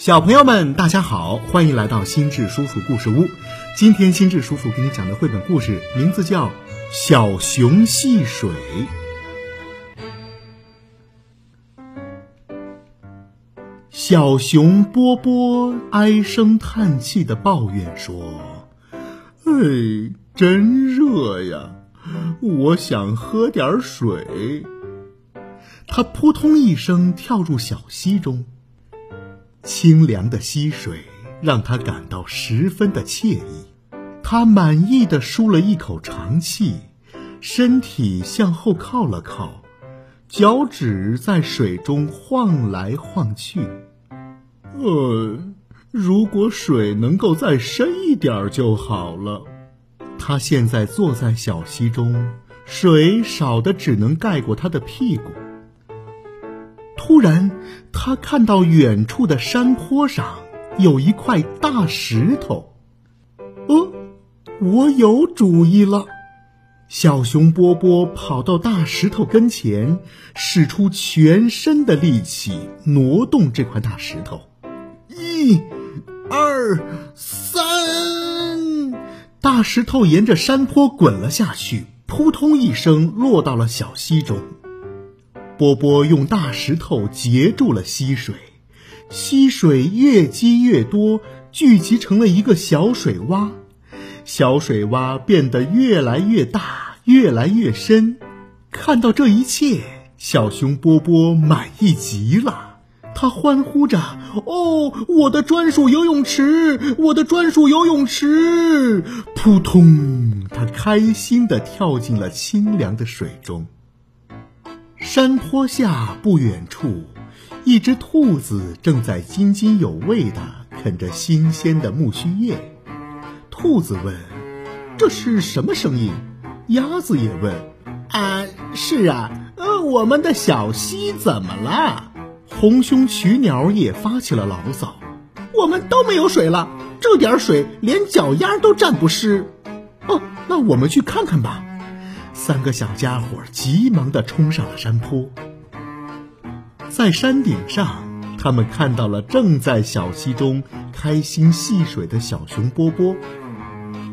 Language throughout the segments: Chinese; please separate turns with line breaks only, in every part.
小朋友们，大家好，欢迎来到心智叔叔故事屋。今天心智叔叔给你讲的绘本故事名字叫《小熊戏水》。小熊波波唉声叹气的抱怨说：“哎，真热呀，我想喝点水。”他扑通一声跳入小溪中。清凉的溪水让他感到十分的惬意，他满意的舒了一口长气，身体向后靠了靠，脚趾在水中晃来晃去。呃，如果水能够再深一点就好了。他现在坐在小溪中，水少的只能盖过他的屁股。突然，他看到远处的山坡上有一块大石头。哦，我有主意了！小熊波波跑到大石头跟前，使出全身的力气挪动这块大石头。一、二、三，大石头沿着山坡滚了下去，扑通一声落到了小溪中。波波用大石头截住了溪水，溪水越积越多，聚集成了一个小水洼，小水洼变得越来越大，越来越深。看到这一切，小熊波波满意极了，他欢呼着：“哦，我的专属游泳池，我的专属游泳池！”扑通，他开心地跳进了清凉的水中。山坡下不远处，一只兔子正在津津有味地啃着新鲜的苜蓿叶。兔子问：“这是什么声音？”鸭子也问：“啊，是啊，呃，我们的小溪怎么了？”红胸曲鸟也发起了牢骚：“我们都没有水了，这点水连脚丫都沾不湿。”哦，那我们去看看吧。三个小家伙急忙地冲上了山坡，在山顶上，他们看到了正在小溪中开心戏水的小熊波波。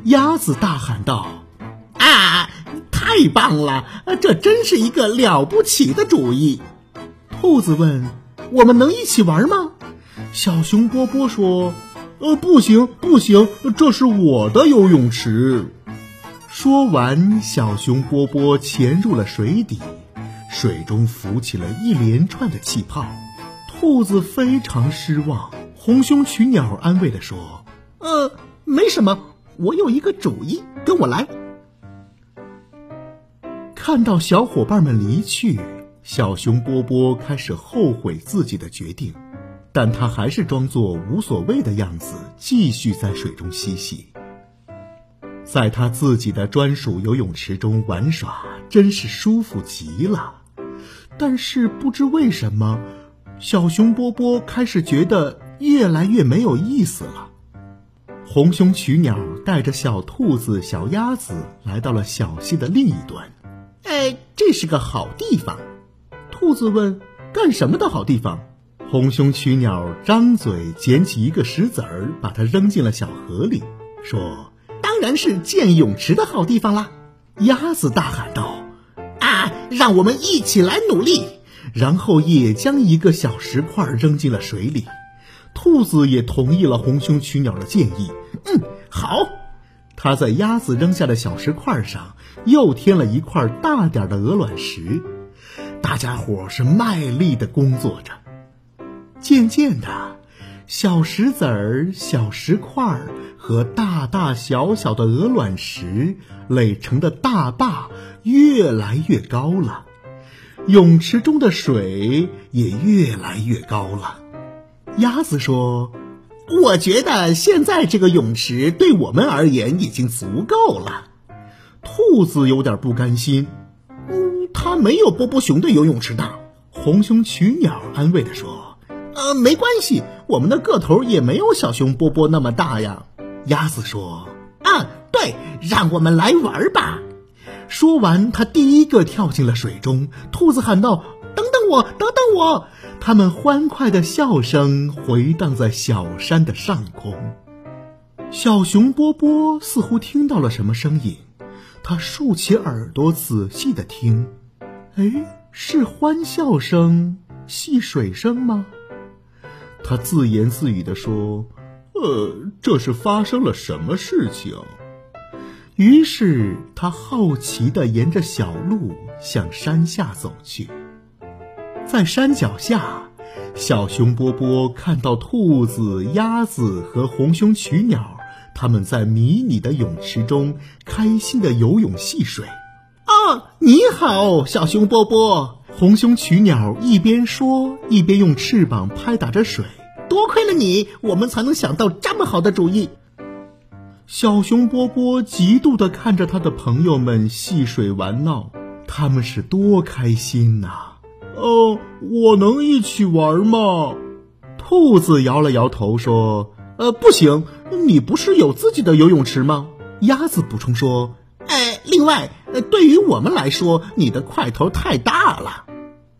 鸭子大喊道：“啊，太棒了！这真是一个了不起的主意！”兔子问：“我们能一起玩吗？”小熊波波说：“呃，不行，不行，这是我的游泳池。”说完，小熊波波潜入了水底，水中浮起了一连串的气泡。兔子非常失望。红胸曲鸟安慰地说：“呃，没什么，我有一个主意，跟我来。”看到小伙伴们离去，小熊波波开始后悔自己的决定，但他还是装作无所谓的样子，继续在水中嬉戏。在他自己的专属游泳池中玩耍，真是舒服极了。但是不知为什么，小熊波波开始觉得越来越没有意思了。红胸曲鸟带着小兔子、小鸭子来到了小溪的另一端。哎，这是个好地方。兔子问：“干什么的好地方？”红胸曲鸟张嘴捡起一个石子儿，把它扔进了小河里，说。当然是建泳池的好地方啦！鸭子大喊道：“啊，让我们一起来努力！”然后也将一个小石块扔进了水里。兔子也同意了红胸曲鸟的建议。嗯，好。他在鸭子扔下的小石块上又添了一块大点的鹅卵石。大家伙是卖力的工作着。渐渐的。小石子儿、小石块儿和大大小小的鹅卵石垒成的大坝越来越高了，泳池中的水也越来越高了。鸭子说：“我觉得现在这个泳池对我们而言已经足够了。”兔子有点不甘心：“嗯，它没有波波熊的游泳池大。”红胸曲鸟安慰地说。呃，没关系，我们的个头也没有小熊波波那么大呀。鸭子说：“啊，对，让我们来玩吧。”说完，他第一个跳进了水中。兔子喊道：“等等我，等等我！”他们欢快的笑声回荡在小山的上空。小熊波波似乎听到了什么声音，他竖起耳朵仔细的听。哎，是欢笑声、戏水声吗？他自言自语地说：“呃，这是发生了什么事情？”于是他好奇地沿着小路向山下走去。在山脚下，小熊波波看到兔子、鸭子和红胸曲鸟，他们在迷你的泳池中开心地游泳戏水。啊，你好，小熊波波！红胸曲鸟一边说，一边用翅膀拍打着水。多亏了你，我们才能想到这么好的主意。小熊波波嫉妒地看着他的朋友们戏水玩闹，他们是多开心呐！哦，我能一起玩吗？兔子摇了摇头说：“呃，不行，你不是有自己的游泳池吗？”鸭子补充说：“哎，另外，呃对于我们来说，你的块头太大了。”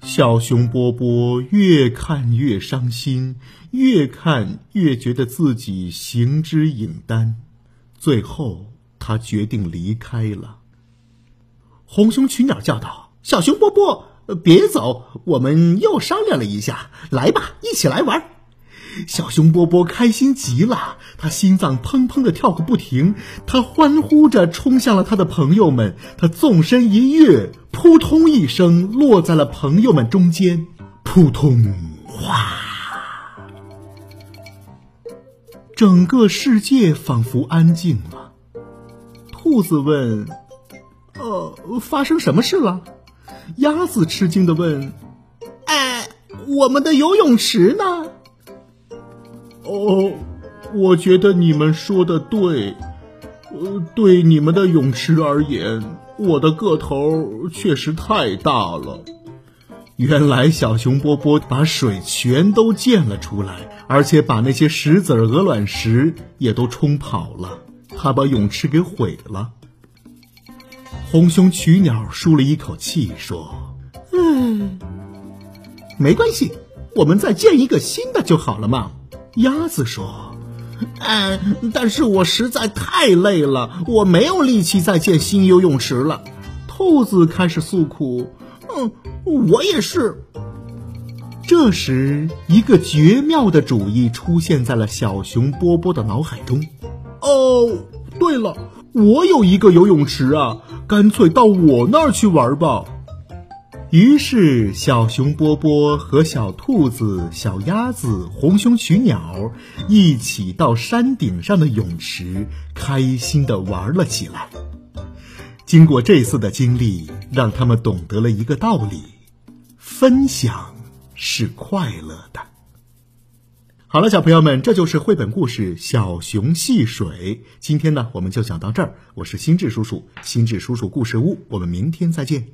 小熊波波越看越伤心，越看越觉得自己行之影单，最后他决定离开了。红胸群鸟叫道：“小熊波波。”别走，我们又商量了一下，来吧，一起来玩。小熊波波开心极了，他心脏砰砰的跳个不停，他欢呼着冲向了他的朋友们，他纵身一跃，扑通一声落在了朋友们中间，扑通，哗，整个世界仿佛安静了。兔子问：“呃，发生什么事了？”鸭子吃惊的问：“哎，我们的游泳池呢？”哦，我觉得你们说的对。呃，对你们的泳池而言，我的个头确实太大了。原来小熊波波把水全都溅了出来，而且把那些石子、鹅卵石也都冲跑了。他把泳池给毁了。红胸曲鸟舒了一口气，说：“嗯，没关系，我们再建一个新的就好了嘛。”鸭子说：“嗯，但是我实在太累了，我没有力气再建新游泳池了。”兔子开始诉苦：“嗯，我也是。”这时，一个绝妙的主意出现在了小熊波波的脑海中。“哦，对了。”我有一个游泳池啊，干脆到我那儿去玩吧。于是，小熊波波和小兔子、小鸭子、红胸取鸟一起到山顶上的泳池，开心的玩了起来。经过这次的经历，让他们懂得了一个道理：分享是快乐的。好了，小朋友们，这就是绘本故事《小熊戏水》。今天呢，我们就讲到这儿。我是心智叔叔，心智叔叔故事屋，我们明天再见。